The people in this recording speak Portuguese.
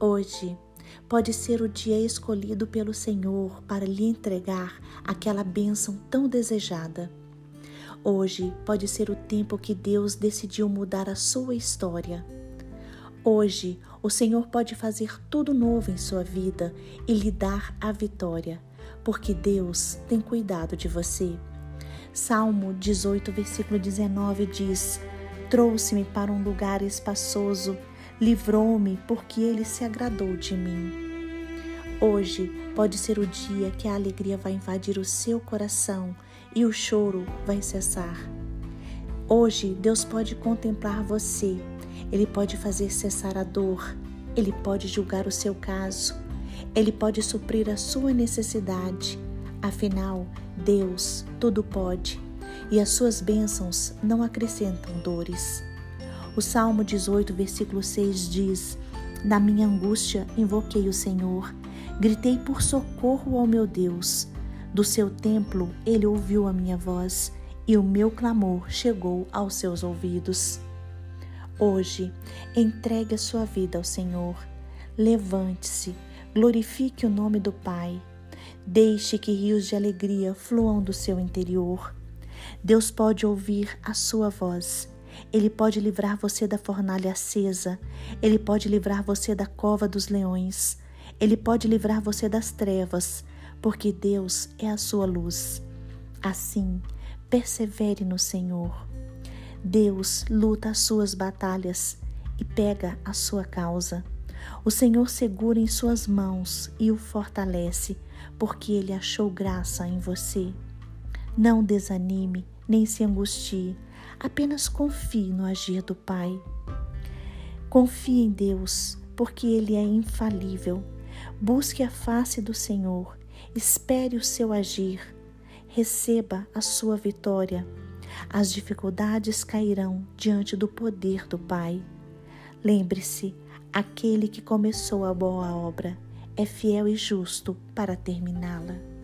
Hoje pode ser o dia escolhido pelo Senhor para lhe entregar aquela bênção tão desejada. Hoje pode ser o tempo que Deus decidiu mudar a sua história. Hoje o Senhor pode fazer tudo novo em sua vida e lhe dar a vitória, porque Deus tem cuidado de você. Salmo 18, versículo 19 diz: Trouxe-me para um lugar espaçoso, livrou-me porque ele se agradou de mim. Hoje pode ser o dia que a alegria vai invadir o seu coração e o choro vai cessar. Hoje Deus pode contemplar você, Ele pode fazer cessar a dor, Ele pode julgar o seu caso, Ele pode suprir a sua necessidade. Afinal, Deus tudo pode e as suas bênçãos não acrescentam dores. O Salmo 18, versículo 6 diz: Na minha angústia invoquei o Senhor, gritei por socorro ao meu Deus. Do seu templo ele ouviu a minha voz e o meu clamor chegou aos seus ouvidos. Hoje, entregue a sua vida ao Senhor. Levante-se, glorifique o nome do Pai. Deixe que rios de alegria fluam do seu interior. Deus pode ouvir a sua voz. Ele pode livrar você da fornalha acesa. Ele pode livrar você da cova dos leões. Ele pode livrar você das trevas, porque Deus é a sua luz. Assim, persevere no Senhor. Deus luta as suas batalhas e pega a sua causa. O Senhor segura em suas mãos e o fortalece, porque ele achou graça em você. Não desanime, nem se angustie, apenas confie no agir do Pai. Confie em Deus, porque Ele é infalível. Busque a face do Senhor, espere o seu agir, receba a sua vitória. As dificuldades cairão diante do poder do Pai. Lembre-se, aquele que começou a boa obra é fiel e justo para terminá-la.